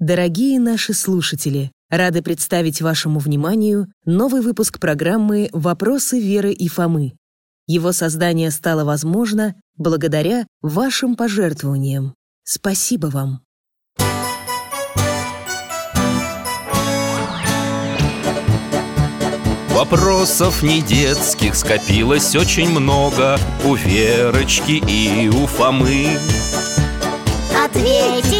Дорогие наши слушатели, рады представить вашему вниманию новый выпуск программы «Вопросы Веры и Фомы». Его создание стало возможно благодаря вашим пожертвованиям. Спасибо вам! Вопросов не детских скопилось очень много У Верочки и у Фомы Ответить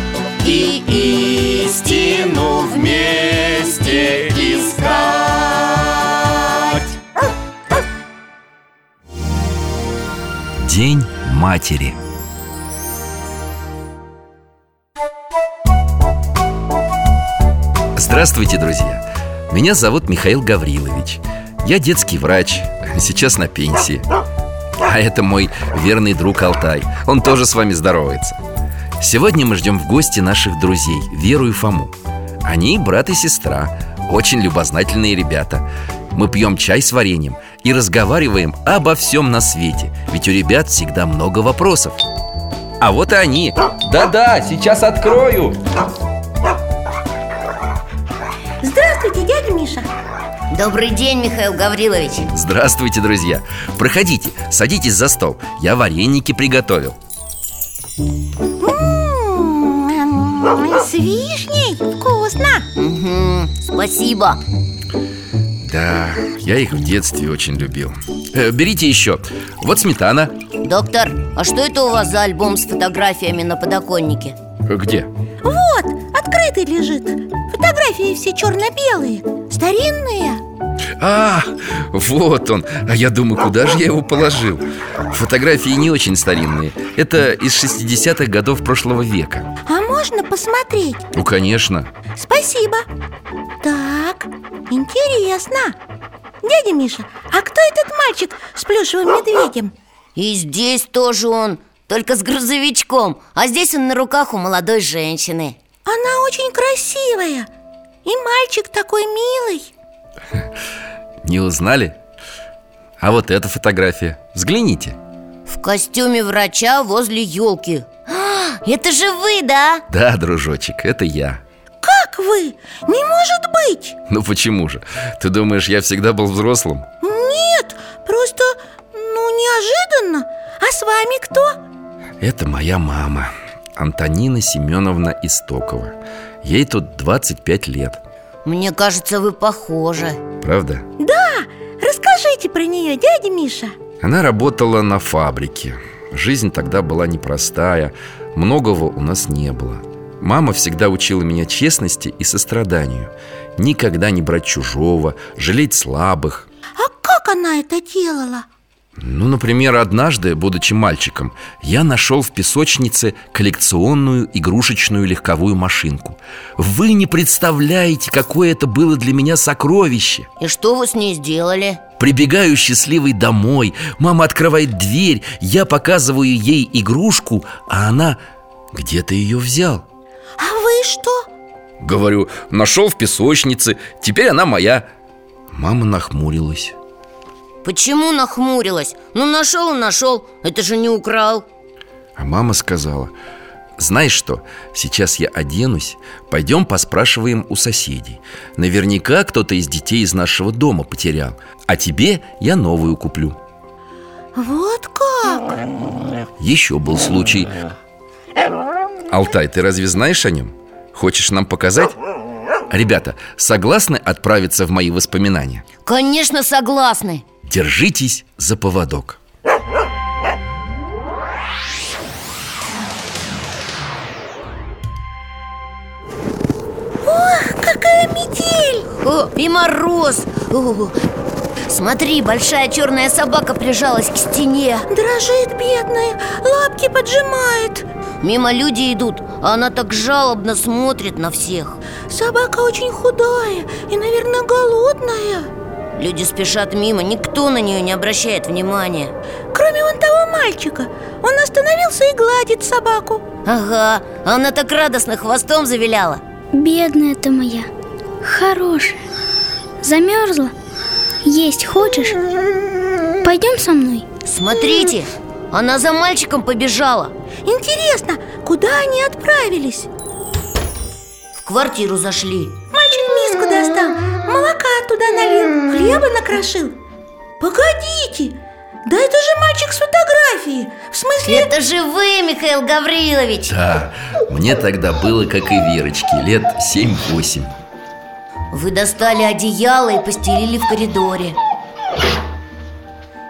И истину вместе искать. День матери. Здравствуйте, друзья! Меня зовут Михаил Гаврилович. Я детский врач, сейчас на пенсии. А это мой верный друг Алтай. Он тоже с вами здоровается Сегодня мы ждем в гости наших друзей Веру и Фому. Они брат и сестра Очень любознательные ребята. Мы пьем чай с вареньем И разговариваем обо всем на свете Ведь у ребят всегда много вопросов. А вот и они. Да-да, сейчас открою. Здравствуйте, дядя Миша. Добрый день, Михаил Гаврилович. Здравствуйте, друзья. Проходите, садитесь за стол. Я вареники приготовил С вишней, вкусно! Мгм, Спасибо. Да, я их в детстве очень любил. Э, Берите еще. Вот сметана. Доктор, а что это у вас за альбом с фотографиями на подоконнике? Где? Вот, открытый лежит. Фотографии все черно-белые Старинные. А, вот он. А я думаю, куда же я его положил? Фотографии не очень старинные. Это из 60-х годов прошлого века. А можно посмотреть? Ну, конечно. Спасибо. Так, интересно. Дядя Миша, а кто этот мальчик с плюшевым медведем? И здесь тоже он, только с грузовичком. А здесь он на руках у молодой женщины. Она очень красивая. И мальчик такой милый. Не узнали? А вот эта фотография. Взгляните. В костюме врача возле елки Это же вы, да? Да, дружочек, это я Как вы? Не может быть Ну почему же? Ты думаешь, я всегда был взрослым? Нет, просто, ну, неожиданно А с вами кто? Это моя мама Антонина Семеновна Истокова Ей тут 25 лет Мне кажется, вы похожи Правда? Да, расскажите про нее, дядя Миша Она работала на фабрике Жизнь тогда была непростая Многого у нас не было. Мама всегда учила меня честности и состраданию. Никогда не брать чужого, жалеть слабых. А как она это делала? Ну, например, однажды, будучи мальчиком Я нашел в песочнице коллекционную игрушечную легковую машинку. Вы не представляете, какое это было для меня сокровище. И что вы с ней сделали? Прибегаю счастливый домой Мама открывает дверь Я показываю ей игрушку А она где-то ее взял. А вы что? Говорю, нашел в песочнице Теперь она моя Мама нахмурилась Почему нахмурилась? Ну, нашел и нашел, это же не украл А мама сказала Знаешь что, сейчас я оденусь Пойдем поспрашиваем у соседей Наверняка кто-то из детей из нашего дома потерял А тебе я новую куплю Вот как? Еще был случай Алтай, ты разве знаешь о нем? Хочешь нам показать? Ребята, согласны отправиться в мои воспоминания? Конечно, согласны Держитесь за поводок. Какая метель! О, и мороз! О, Смотри, большая черная собака прижалась к стене. Дрожит бедная, лапки поджимает. Мимо люди идут, а она так жалобно смотрит на всех. Собака очень худая и, наверное, голодная Люди спешат мимо, никто на нее не обращает внимания. Кроме вон того мальчика Он остановился и гладит собаку. Ага, она так радостно хвостом завиляла. Бедная ты моя, хорошая. Замерзла? Есть хочешь? Пойдем со мной. Смотрите, она за мальчиком побежала. Интересно, куда они отправились? В квартиру зашли. Мальчик миску достал, налил, хлеба накрошил? Погодите, да это же мальчик с фотографии В смысле... Это же вы, Михаил Гаврилович! Да, мне тогда было, как и Верочке, лет 7-8 Вы достали одеяло и постелили в коридоре.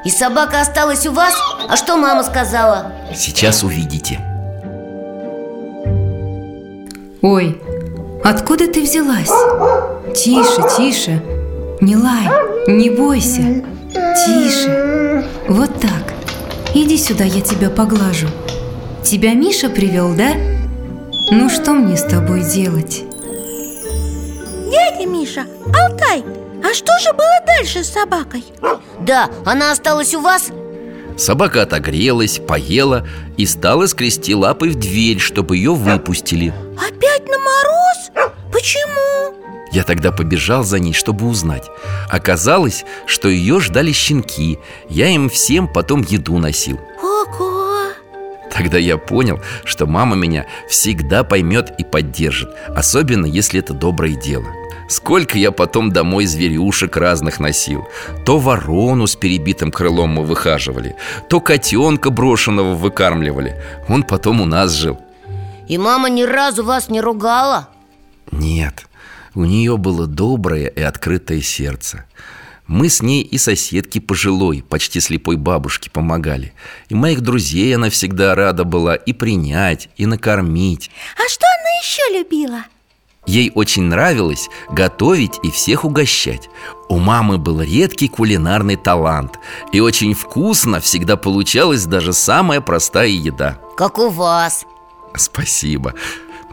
И собака осталась у вас? А что мама сказала? Сейчас увидите. Ой, откуда ты взялась? Тише, тише Не лай, не бойся Тише Вот так Иди сюда, я тебя поглажу Тебя Миша привел, да? Ну что мне с тобой делать? Дядя Миша, Алтай, а что же было дальше с собакой? Да, она осталась у вас? Собака отогрелась, поела и стала скрести лапой в дверь, чтобы ее выпустили Опять на мороз? Почему? Я тогда побежал за ней, чтобы узнать. Оказалось, что ее ждали щенки. Я им всем потом еду носил. Ого! Тогда я понял, что мама меня всегда поймет и поддержит Особенно, если это доброе дело. Сколько я потом домой зверюшек разных носил. То ворону с перебитым крылом мы выхаживали То котенка брошенного выкармливали. Он потом у нас жил. И мама ни разу вас не ругала? Нет, у нее было доброе и открытое сердце. Мы с ней и соседки пожилой, почти слепой бабушке помогали. И моих друзей она всегда рада была и принять, и накормить. А что она еще любила? Ей очень нравилось готовить и всех угощать. У мамы был редкий кулинарный талант И очень вкусно всегда получалась даже самая простая еда. Как у вас. Спасибо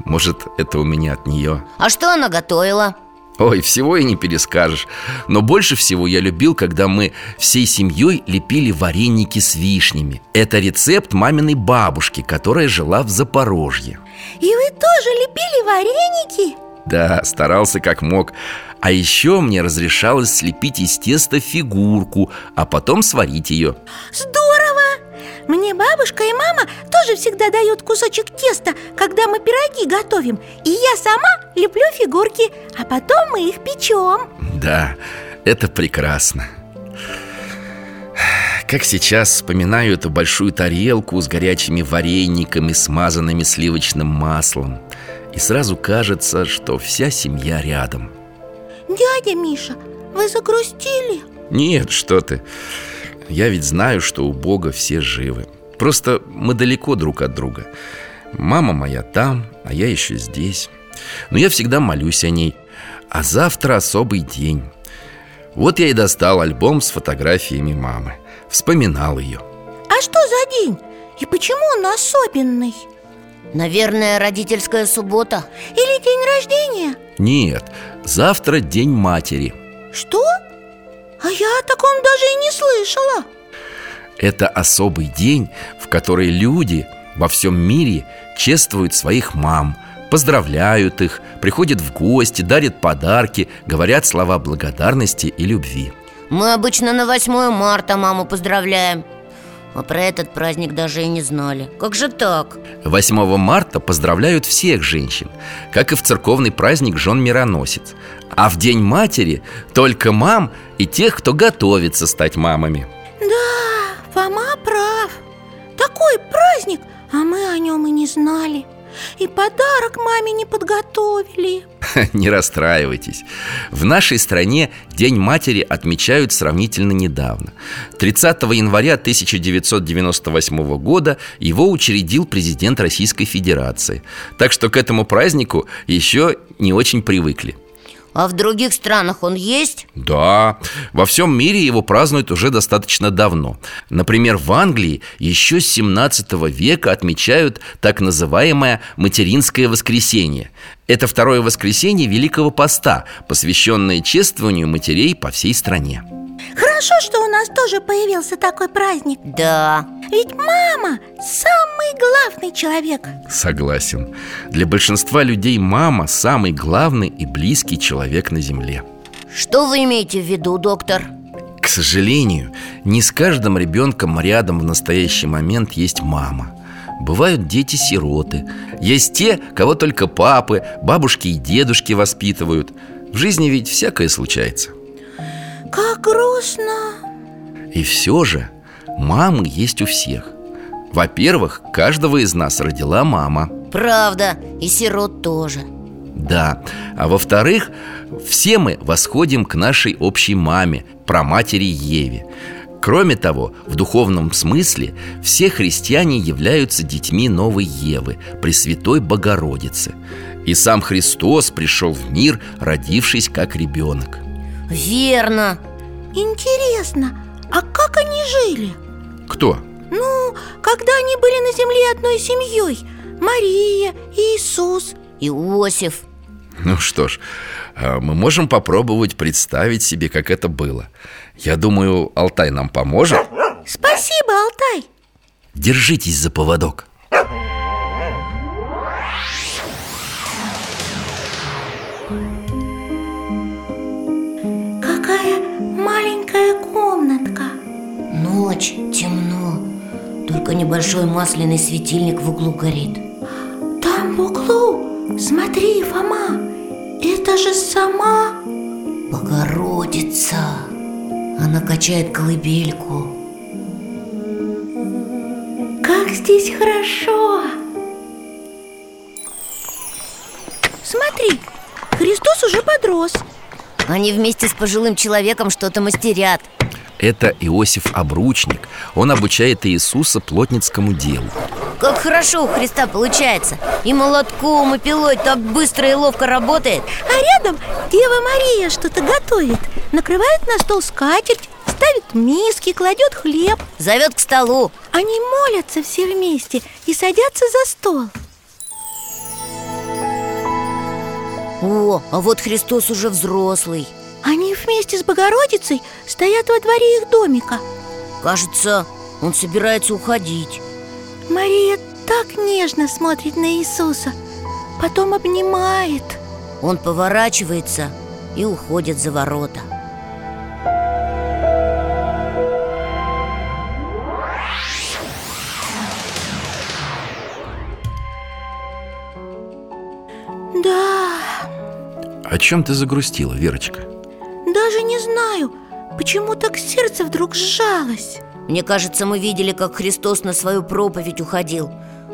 Может, это у меня от нее А что она готовила? Ой, всего и не перескажешь Но больше всего я любил, когда мы всей семьей лепили вареники с вишнями Это рецепт маминой бабушки, которая жила в Запорожье И вы тоже лепили вареники? Да, старался как мог А еще мне разрешалось слепить из теста фигурку А потом сварить ее Здорово! Мне бабушка и мама тоже всегда дают кусочек теста, когда мы пироги готовим. И я сама леплю фигурки, а потом мы их печем Да, это прекрасно. Как сейчас вспоминаю эту большую тарелку с горячими варениками, смазанными сливочным маслом. И сразу кажется, что вся семья рядом. Дядя Миша, вы загрустили? Нет, что ты Я ведь знаю, что у Бога все живы. Просто мы далеко друг от друга. Мама моя там, а я еще здесь. Но я всегда молюсь о ней. А завтра особый день. Вот я и достал альбом с фотографиями мамы. Вспоминал ее. А что за день? И почему он особенный? Наверное, родительская суббота. Или день рождения? Нет, завтра день матери. Что? А я о таком даже и не слышала. Это особый день, в который люди во всем мире чествуют своих мам Поздравляют их, приходят в гости, дарят подарки, говорят слова благодарности и любви. Мы обычно на 8 марта маму поздравляем. А про этот праздник даже и не знали. Как же так? 8 марта поздравляют всех женщин, как и в церковный праздник жен мироносец А в День матери только мам и тех, кто готовится стать мамами. Да, Фома прав. Такой праздник, а мы о нем и не знали. И подарок маме не подготовили. Не расстраивайтесь. В нашей стране День матери отмечают сравнительно недавно. 30 января 1998 года его учредил президент Российской Федерации. Так что к этому празднику еще не очень привыкли А в других странах он есть? Да, во всем мире его празднуют уже достаточно давно. Например, в Англии еще с 17 века отмечают так называемое материнское воскресенье Это второе воскресенье Великого Поста, посвященное чествованию матерей по всей стране Хорошо, что у нас тоже появился такой праздник. Да. Ведь мама самый главный человек. Согласен. Для большинства людей мама самый главный и близкий человек на земле. Что вы имеете в виду, доктор? К сожалению, не с каждым ребенком рядом в настоящий момент есть мама. Бывают дети-сироты. Есть те, кого только папы, бабушки и дедушки воспитывают. В жизни ведь всякое случается Как грустно. И все же мамы есть у всех. Во-первых, каждого из нас родила мама. Правда, и сирот тоже. Да, а во-вторых, все мы восходим к нашей общей маме, праматери Еве. Кроме того, в духовном смысле все христиане являются детьми новой Евы, Пресвятой Богородицы. И сам Христос пришел в мир, родившись как ребенок Верно. Интересно, а как они жили? Кто? Ну, когда они были на земле одной семьей. Мария, Иисус Иосиф. Ну что ж, а, мы можем попробовать представить себе, как это было. Я думаю, Алтай нам поможет. Спасибо, Алтай. Держитесь за поводок Ночь, темно. Только небольшой масляный светильник в углу горит. Там в углу, смотри, Фома Это же сама Богородица. Она качает колыбельку. Как здесь хорошо! Смотри, Христос уже подрос. Они вместе с пожилым человеком что-то мастерят Это Иосиф Обручник. Он обучает Иисуса плотницкому делу. Как хорошо у Христа получается. И молотком, и пилой так быстро и ловко работает. А рядом Дева Мария что-то готовит. Накрывает на стол скатерть Ставит миски, кладет хлеб. Зовет к столу. Они молятся все вместе и садятся за стол. О, а вот Христос уже взрослый Они вместе с Богородицей стоят во дворе их домика. Кажется, он собирается уходить. Мария так нежно смотрит на Иисуса Потом обнимает. Он поворачивается и уходит за ворота. Да, О чем ты загрустила, Верочка? Даже не знаю, почему так сердце вдруг сжалось. Мне кажется, мы видели, как Христос на свою проповедь уходил.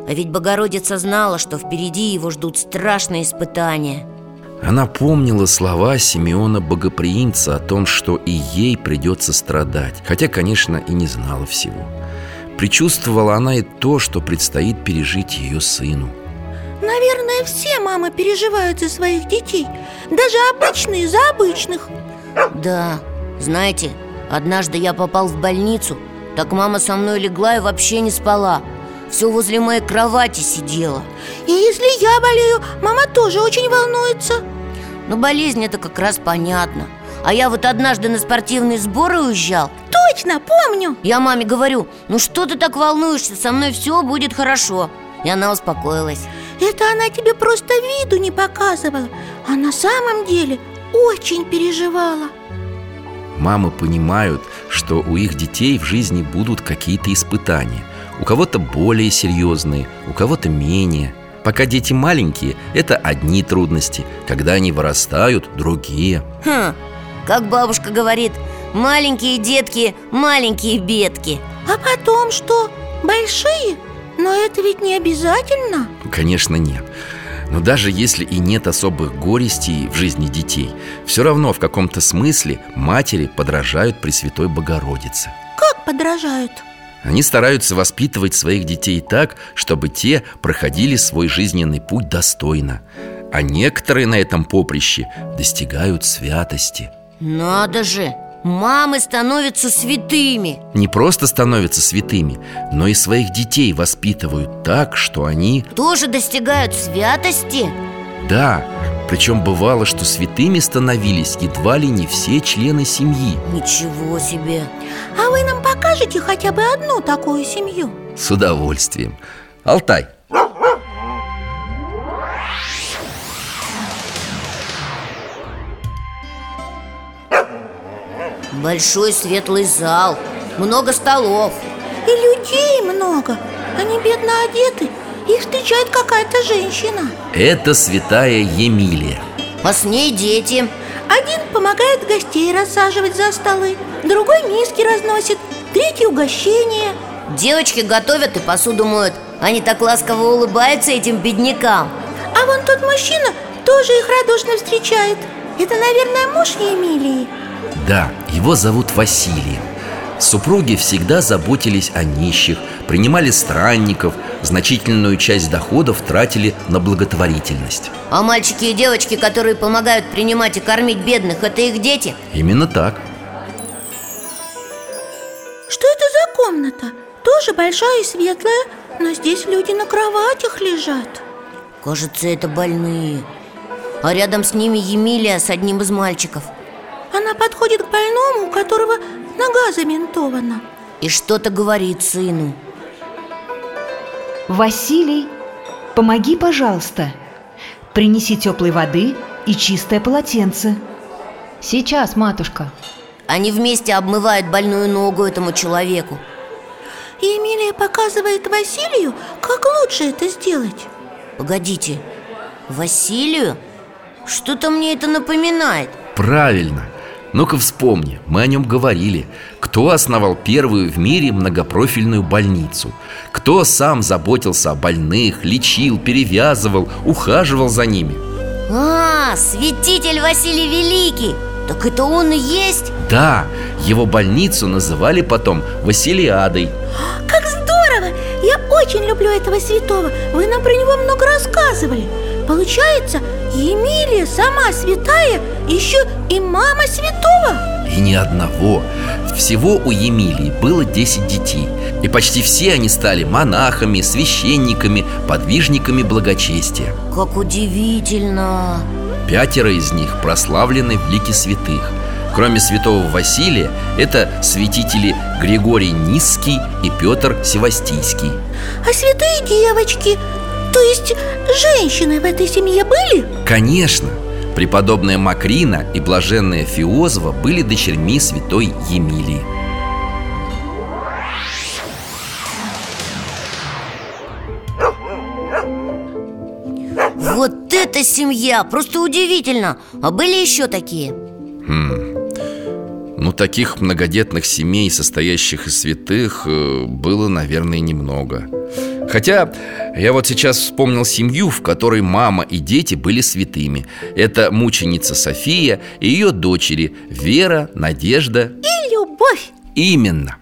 А ведь Богородица знала, что впереди его ждут страшные испытания. Она помнила слова Симеона Богоприимца о том, что и ей придется страдать Хотя, конечно, и не знала всего. Причувствовала она и то, что предстоит пережить ее сыну. Наверное, все мамы переживают за своих детей Даже обычные за обычных Да, знаете, однажды я попал в больницу Так мама со мной легла и вообще не спала. Все возле моей кровати сидела. И если я болею, мама тоже очень волнуется. Но болезнь это как раз понятно. А я вот однажды на спортивные сборы уезжал. Точно, помню. Я маме говорю, ну что ты так волнуешься, со мной все будет хорошо И она успокоилась. Это она тебе просто виду не показывала. А на самом деле очень переживала. Мамы понимают, что у их детей в жизни будут какие-то испытания. У кого-то более серьезные, у кого-то менее. Пока дети маленькие, это одни трудности. Когда они вырастают, другие. Хм, как бабушка говорит, маленькие детки, маленькие бедки. А потом что? Большие? Но это ведь не обязательно. Конечно, нет но даже если и нет особых горестей в жизни детей Все равно в каком-то смысле матери подражают Пресвятой Богородице Как подражают? Они стараются воспитывать своих детей так, чтобы те проходили свой жизненный путь достойно А некоторые на этом поприще достигают святости Надо же! Мамы становятся святыми Не просто становятся святыми, но и своих детей воспитывают так, что они Тоже достигают святости? Да, причем бывало, что святыми становились едва ли не все члены семьи Ничего себе! А вы нам покажете хотя бы одну такую семью? С удовольствием Алтай, Большой светлый зал Много столов. И людей много. Они бедно одеты. Их встречает какая-то женщина. Это святая Емилия. А с ней дети. Один помогает гостей рассаживать за столы Другой миски разносит Третий угощение. Девочки готовят и посуду моют. Они так ласково улыбаются этим беднякам. А вон тот мужчина тоже их радушно встречает. Это, наверное, муж Емилии Да, его зовут Василием Супруги всегда заботились о нищих, принимали странников, значительную часть доходов тратили на благотворительность. А мальчики и девочки, которые помогают принимать и кормить бедных, это их дети? Именно так. Что это за комната? Тоже большая и светлая Но здесь люди на кроватях лежат Кажется, это больные А рядом с ними Емилия с одним из мальчиков Она подходит к больному, у которого нога заментована И что-то говорит сыну. Василий, помоги, пожалуйста. Принеси теплой воды и чистое полотенце. Сейчас, матушка. Они вместе обмывают больную ногу этому человеку. И Эмилия показывает Василию, как лучше это сделать. Погодите, Василию? Что-то мне это напоминает. Правильно. Ну-ка вспомни, мы о нем говорили. Кто основал первую в мире многопрофильную больницу? Кто сам заботился о больных, лечил, перевязывал, ухаживал за ними? А, святитель Василий Великий! Так это он и есть? Да, его больницу называли потом Василиадой. Как здорово! Я очень люблю этого святого. Вы нам про него много рассказывали. Получается, Емилия сама святая, еще и мама святого. И ни одного. Всего у Емилии было 10 детей. И почти все они стали монахами, священниками, подвижниками благочестия. Как удивительно! Пятеро из них прославлены в лике святых. Кроме святого Василия, это святители Григорий Низкий и Петр Севастийский. А святые девочки, то есть женщины в этой семье были? Конечно, преподобная Макрина и блаженная Фиозова были дочерьми святой Емилии Вот это семья! Просто удивительно! А были еще такие? Ну, таких многодетных семей, состоящих из святых, э, было, наверное, немного Хотя я вот сейчас вспомнил семью, в которой мама и дети были святыми. Это мученица София и ее дочери Вера, Надежда. И любовь. Именно.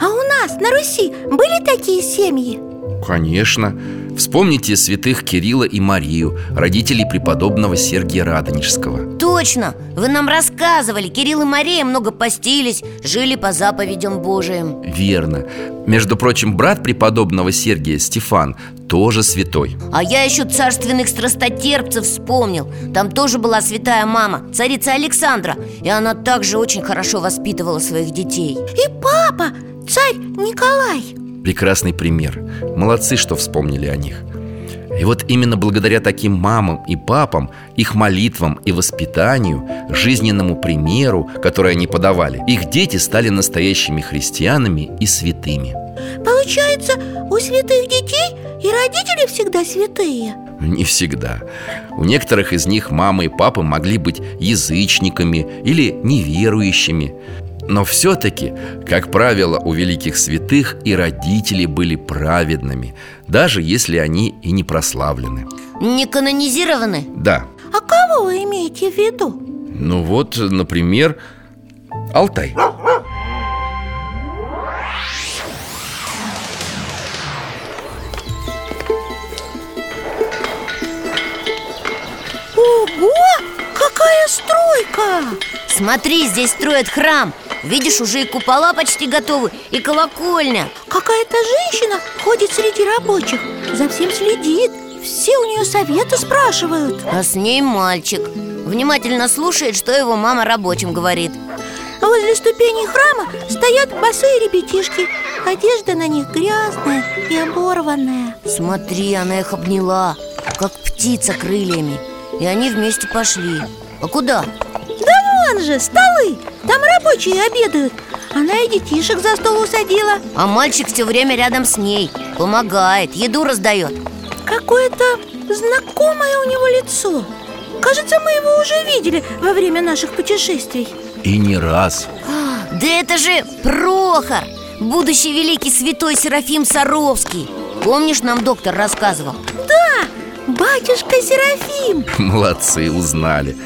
А у нас на Руси были такие семьи? Конечно. Вспомните святых Кирилла и Марию, родителей преподобного Сергия Радонежского. Точно! Вы нам рассказывали Кирилл и Мария много постились Жили по заповедям Божиим. Верно. Между прочим, брат преподобного Сергия, Стефан, тоже святой. А я еще царственных страстотерпцев вспомнил. Там тоже была святая мама, царица Александра И она также очень хорошо воспитывала своих детей. И папа, царь Николай Прекрасный пример. Молодцы, что вспомнили о них. И вот именно благодаря таким мамам и папам Их молитвам и воспитанию Жизненному примеру, который они подавали Их дети стали настоящими христианами и святыми. Получается, у святых детей и родители всегда святые? Не всегда. У некоторых из них мамы и папы могли быть язычниками или неверующими но все-таки, как правило, у великих святых и родители были праведными Даже если они и не прославлены Не канонизированы? Да, А кого вы имеете в виду? ну вот, например, Алтай Постой-ка! Смотри, здесь строят храм. Видишь, уже и купола почти готовы, и колокольня. Какая-то женщина ходит среди рабочих За всем следит. Все у нее советы спрашивают. А с ней мальчик. Внимательно слушает, что его мама рабочим говорит. Возле ступеней храма стоят босые ребятишки. Одежда на них грязная и оборванная. Смотри, она их обняла, как птица крыльями. И они вместе пошли А куда? Да вон же, столы. Там рабочие обедают. Она и детишек за стол усадила. А мальчик все время рядом с ней. Помогает, еду раздает. Какое-то знакомое у него лицо. Кажется, мы его уже видели во время наших путешествий. И не раз. Да это же Прохор Будущий великий святой Серафим Саровский. Помнишь, нам доктор рассказывал? Батюшка Серафим. Молодцы, узнали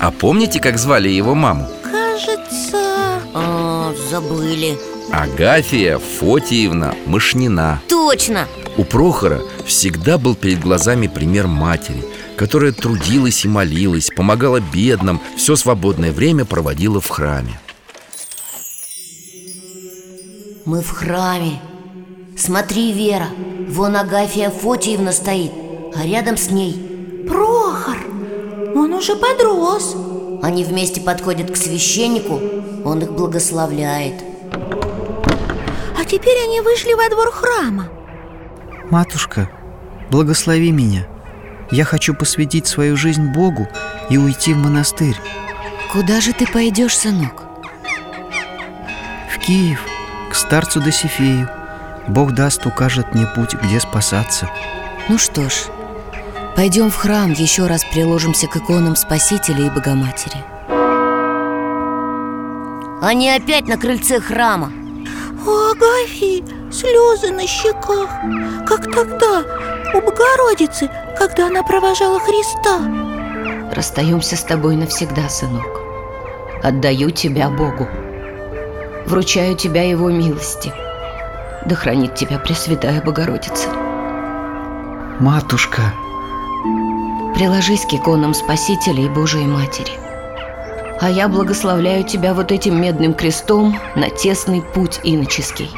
А помните, как звали его маму? Кажется... А, забыли. Агафия Фотиевна Мышнина. Точно! У Прохора всегда был перед глазами пример матери Которая трудилась и молилась, помогала бедным Все свободное время проводила в храме. Мы в храме. Смотри, Вера, вон Агафья Фотиевна стоит А рядом с ней Он уже подрос Они вместе подходят к священнику Он их благословляет А теперь они вышли во двор храма Матушка, благослови меня. Я хочу посвятить свою жизнь Богу и уйти в монастырь, Куда же ты пойдешь, сынок? в Киев, к старцу Досифею. Бог даст, укажет мне путь, где спасаться. Ну что ж, пойдем в храм, еще раз приложимся к иконам Спасителя и Богоматери. Они опять на крыльце храма. У Агафьи слезы на щеках. Как тогда у Богородицы, когда она провожала Христа? Расстаемся с тобой навсегда, сынок. Отдаю тебя Богу. Вручаю тебя Его милости. Да хранит тебя Пресвятая Богородица. Матушка, Приложись к иконам Спасителя и Божией Матери. А я благословляю тебя вот этим медным крестом На тесный путь иноческий.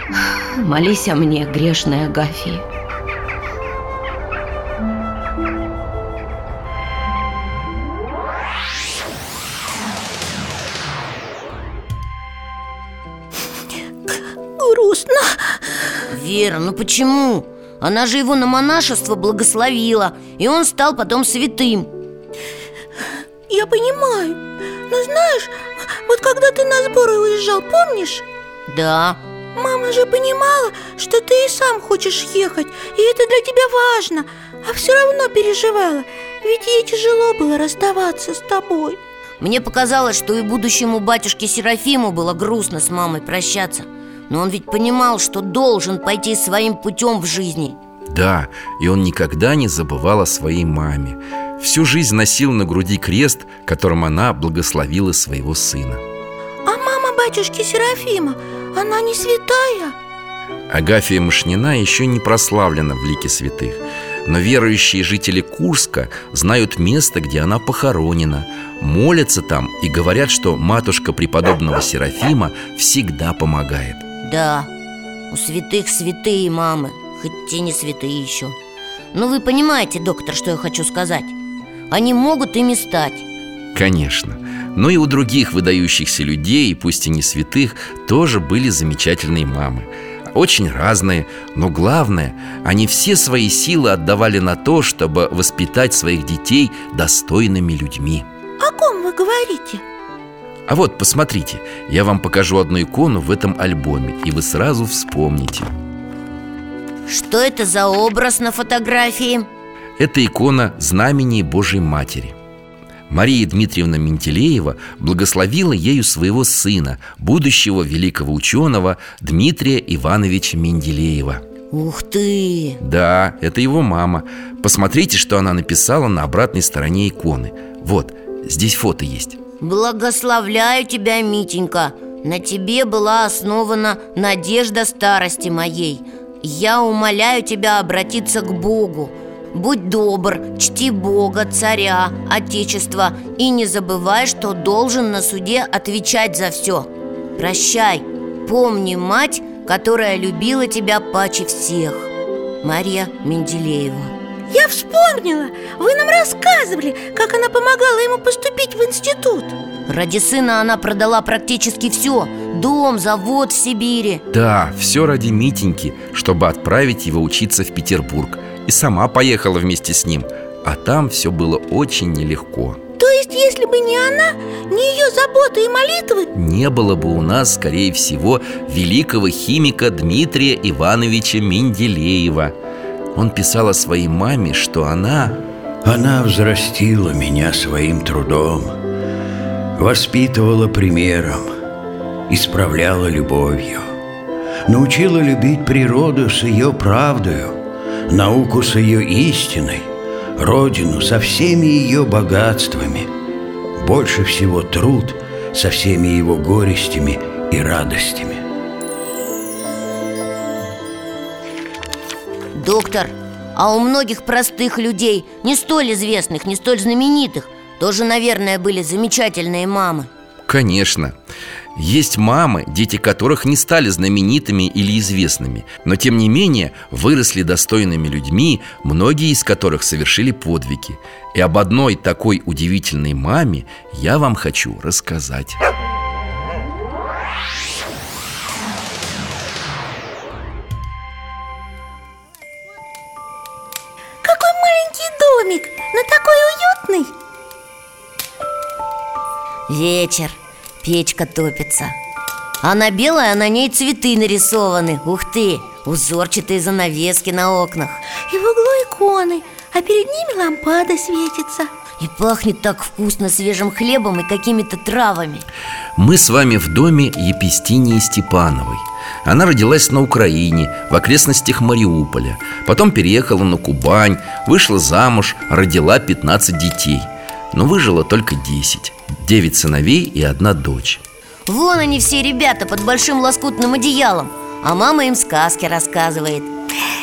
Молись о мне, грешной Агафии Грустно. Вера, ну почему? Она же его на монашество благословила И он стал потом святым. Я понимаю. Но знаешь, вот когда ты на сборы уезжал, помнишь? Да, Мама же понимала, что ты и сам хочешь ехать И это для тебя важно. А все равно переживала. Ведь ей тяжело было расставаться с тобой. Мне показалось, что и будущему батюшке Серафиму было грустно с мамой прощаться. Но он ведь понимал, что должен пойти своим путем в жизни Да, и он никогда не забывал о своей маме. Всю жизнь носил на груди крест, которым она благословила своего сына. А мама батюшки Серафима, она не святая? Агафия Мышнина еще не прославлена в лике святых Но верующие жители Курска знают место, где она похоронена. Молятся там и говорят, что матушка преподобного Серафима всегда помогает. Да, у святых святые мамы Хоть те не святые еще Ну вы понимаете, доктор, что я хочу сказать Они могут ими стать Конечно Но и у других выдающихся людей, пусть и не святых, тоже были замечательные мамы очень разные, но главное, они все свои силы отдавали на то, чтобы воспитать своих детей достойными людьми. О ком вы говорите? А вот, посмотрите, я вам покажу одну икону в этом альбоме, и вы сразу вспомните. Что это за образ на фотографии? Это икона знамени Божьей Матери. Мария Дмитриевна Менделеева благословила ею своего сына, будущего великого ученого Дмитрия Ивановича Менделеева. Ух ты! Да, это его мама. Посмотрите, что она написала на обратной стороне иконы. Вот, здесь фото есть. Благословляю тебя, Митенька На тебе была основана надежда старости моей Я умоляю тебя обратиться к Богу. Будь добр, чти Бога, царя, Отечество И не забывай, что должен на суде отвечать за все Прощай, помни мать, которая любила тебя паче всех. Мария Менделеева. Я вспомнила, вы нам рассказывали, как она помогала ему поступить в институт Ради сына она продала практически все Дом, завод в Сибири. Да, все ради Митеньки, чтобы отправить его учиться в Петербург. И сама поехала вместе с ним. А там все было очень нелегко. То есть, если бы не она, не ее заботы и молитвы? Не было бы у нас, скорее всего, великого химика Дмитрия Ивановича Менделеева. Он писал о своей маме, что она... Она взрастила меня своим трудом Воспитывала примером Исправляла любовью Научила любить природу с ее правдою Науку с ее истиной Родину со всеми ее богатствами Больше всего труд со всеми его горестями и радостями. Доктор, а у многих простых людей, не столь известных, не столь знаменитых Тоже, наверное, были замечательные мамы. Конечно. Есть мамы, дети которых не стали знаменитыми или известными Но тем не менее выросли достойными людьми Многие из которых совершили подвиги. И об одной такой удивительной маме я вам хочу рассказать Вечер, печка топится. Она белая, а на ней цветы нарисованы. Ух ты, узорчатые занавески на окнах. И в углу иконы, а перед ними лампада светится. И пахнет так вкусно свежим хлебом и какими-то травами. Мы с вами в доме Епистинии Степановой. Она родилась на Украине, в окрестностях Мариуполя. Потом переехала на Кубань, вышла замуж, родила 15 детей. Но выжила только 10 Девять сыновей и одна дочь. Вон они все ребята под большим лоскутным одеялом. А мама им сказки рассказывает.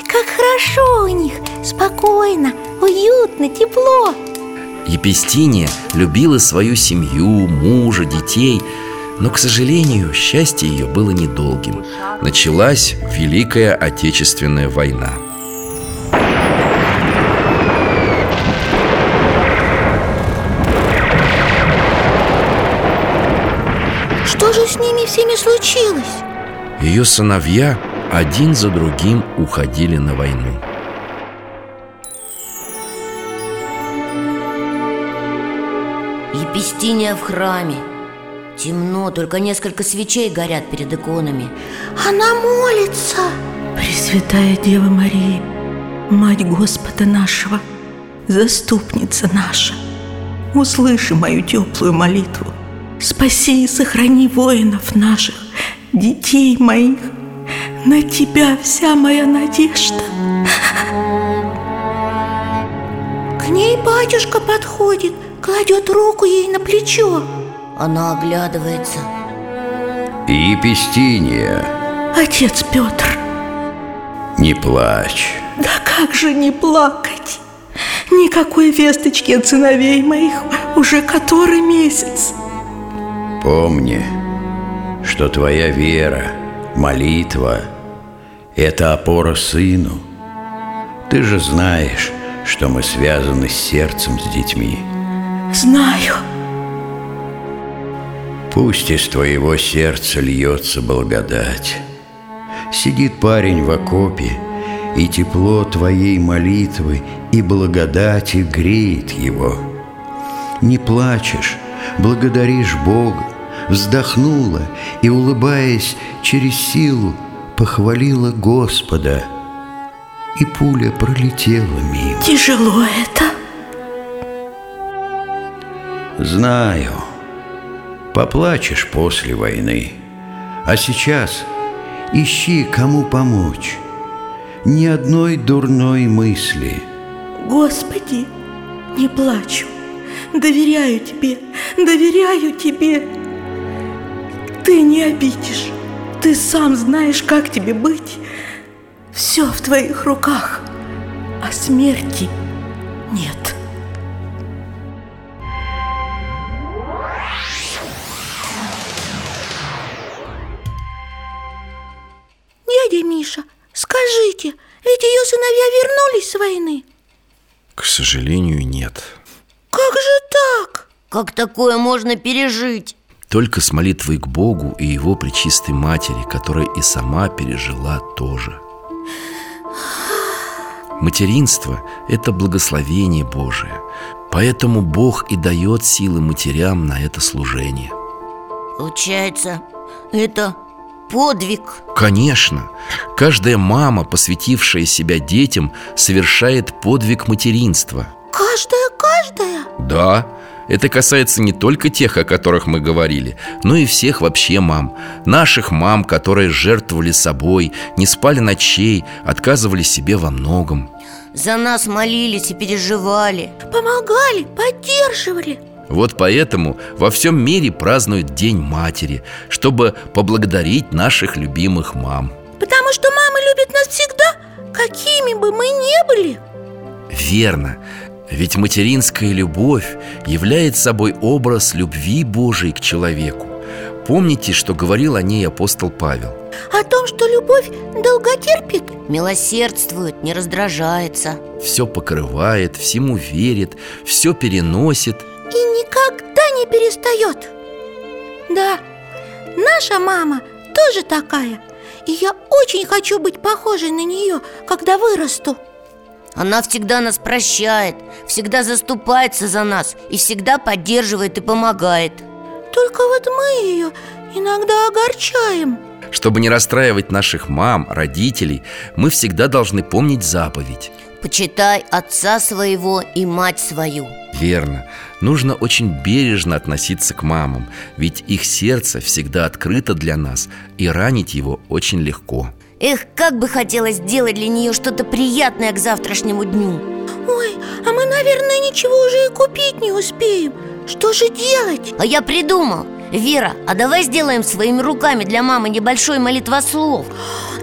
Как хорошо у них, спокойно, уютно, тепло. Епистиния любила свою семью, мужа, детей Но, к сожалению, счастье ее было недолгим. Началась Великая Отечественная война с ними случилось? Ее сыновья один за другим уходили на войну. Епистиния в храме. Темно, только несколько свечей горят перед иконами. Она молится. Пресвятая Дева Мария, Мать Господа нашего, Заступница наша, Услыши мою теплую молитву Спаси и сохрани воинов наших, детей моих. На Тебя вся моя надежда. К ней батюшка подходит, кладет руку ей на плечо. Она оглядывается. Епистиния, Отец Петр, не плачь. Да как же не плакать? Никакой весточки от сыновей моих уже который месяц Помни, что твоя вера, молитва – это опора сыну. Ты же знаешь, что мы связаны с сердцем с детьми. Знаю, Пусть из твоего сердца льется благодать. Сидит парень в окопе, и тепло твоей молитвы и благодати греет его. Не плачешь, благодаришь Бога, вздохнула и, улыбаясь через силу, похвалила Господа. И пуля пролетела мимо. тяжело это Знаю, поплачешь после войны, а сейчас ищи, кому помочь. Ни одной дурной мысли. Господи, не плачу Доверяю тебе, доверяю тебе. Ты не обидишь. Ты сам знаешь, как тебе быть. Все в твоих руках, а смерти нет. Дядя Миша, скажите, ведь ее сыновья вернулись с войны? К сожалению, нет. Нет. Как же так? Как такое можно пережить? Только с молитвой к Богу и Его Пречистой Матери, которая и сама пережила тоже Материнство – это благословение Божие Поэтому Бог и дает силы матерям на это служение Получается, это подвиг Конечно, каждая мама, посвятившая себя детям, совершает подвиг материнства Каждая, каждая? Да, это касается не только тех, о которых мы говорили, но и всех вообще мам. Наших мам, которые жертвовали собой, не спали ночей, отказывали себе во многом. За нас молились и переживали. Помогали, поддерживали. Вот поэтому во всем мире празднуют День Матери Чтобы поблагодарить наших любимых мам. Потому что мамы любят нас всегда, какими бы мы ни были. Верно Ведь материнская любовь является собой образ любви Божией к человеку. Помните, что говорил о ней апостол Павел? О том, что любовь долготерпит Милосердствует, не раздражается. Все покрывает, всему верит, все переносит. И никогда не перестает Да, наша мама тоже такая. И я очень хочу быть похожей на нее, когда вырасту Она всегда нас прощает, всегда заступается за нас И всегда поддерживает и помогает. Только вот мы ее иногда огорчаем. Чтобы не расстраивать наших мам, родителей Мы всегда должны помнить заповедь. Почитай отца своего и мать свою. Верно. Нужно очень бережно относиться к мамам Ведь их сердце всегда открыто для нас И ранить его очень легко Эх, как бы хотелось сделать для нее что-то приятное к завтрашнему дню. Ой, а мы, наверное, ничего уже и купить не успеем. Что же делать? А я придумал. Вера, а давай сделаем своими руками для мамы небольшой молитвослов.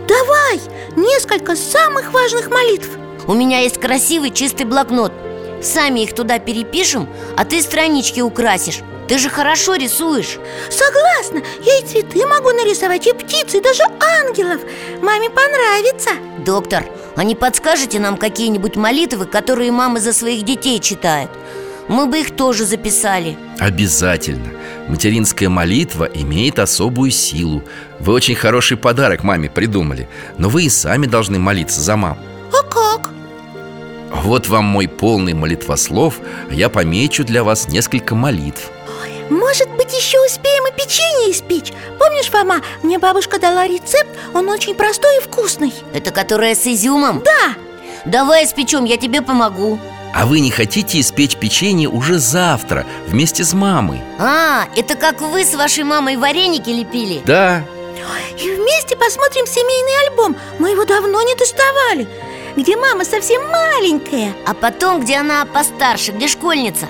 Давай! Несколько самых важных молитв. У меня есть красивый чистый блокнот. Сами их туда перепишем, а ты странички украсишь Ты же хорошо рисуешь. Согласна, я и цветы могу нарисовать, и птицы, и даже ангелов. Маме понравится. Доктор, а не подскажете нам какие-нибудь молитвы, которые мамы за своих детей читают? Мы бы их тоже записали. Обязательно. Материнская молитва имеет особую силу. Вы очень хороший подарок маме придумали Но вы и сами должны молиться за мам А как? Вот вам мой полный молитвослов а Я помечу для вас несколько молитв Может быть, еще успеем и печенье испечь? Помнишь, Фома, мне бабушка дала рецепт Он очень простой и вкусный. Это которая с изюмом? Да. Давай испечем, я тебе помогу. А вы не хотите испечь печенье уже завтра Вместе с мамой? А, это как вы с вашей мамой вареники лепили? Да. И вместе посмотрим семейный альбом. Мы его давно не доставали Где мама совсем маленькая. А потом, где она постарше, где школьница?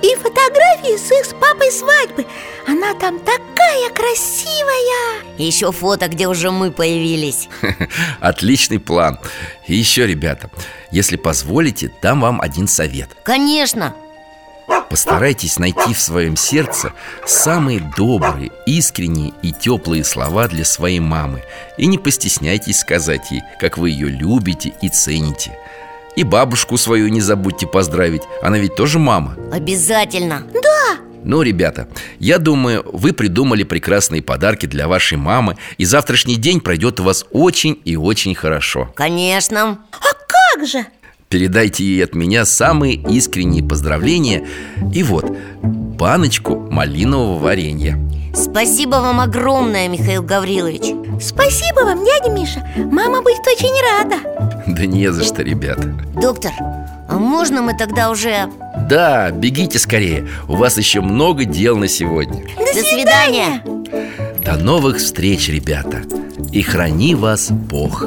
И фотографии с их с папой свадьбы. Она там такая красивая. Еще фото, где уже мы появились. Отличный план. И еще, ребята, если позволите, дам вам один совет. Конечно Постарайтесь найти в своем сердце самые добрые, искренние и теплые слова для своей мамы. И не постесняйтесь сказать ей, как вы ее любите и цените. И бабушку свою не забудьте поздравить, она ведь тоже мама. Обязательно. Да, Ну, ребята, я думаю, вы придумали прекрасные подарки для вашей мамы И завтрашний день пройдет у вас очень и очень хорошо. Конечно. А как же? Передайте ей от меня самые искренние поздравления. И вот, баночку малинового варенья. Спасибо вам огромное, Михаил Гаврилович. Спасибо вам, дядя Миша. Мама будет очень рада. Да не за что, ребята. Доктор, а можно мы тогда уже... Да, бегите скорее. У вас еще много дел на сегодня. До, До свидания. До новых встреч, ребята. И храни вас Бог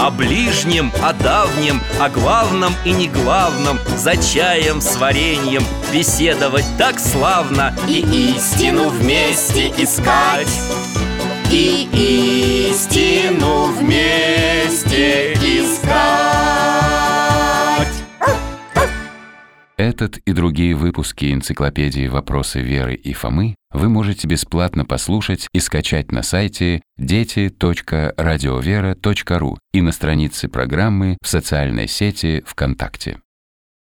О ближнем, о давнем, о главном и не главном За чаем с вареньем беседовать так славно И истину вместе искать. И истину вместе искать Этот и другие выпуски энциклопедии «Вопросы Веры и Фомы» вы можете бесплатно послушать и скачать на сайте дети.радиовера.ру и на странице программы в социальной сети ВКонтакте.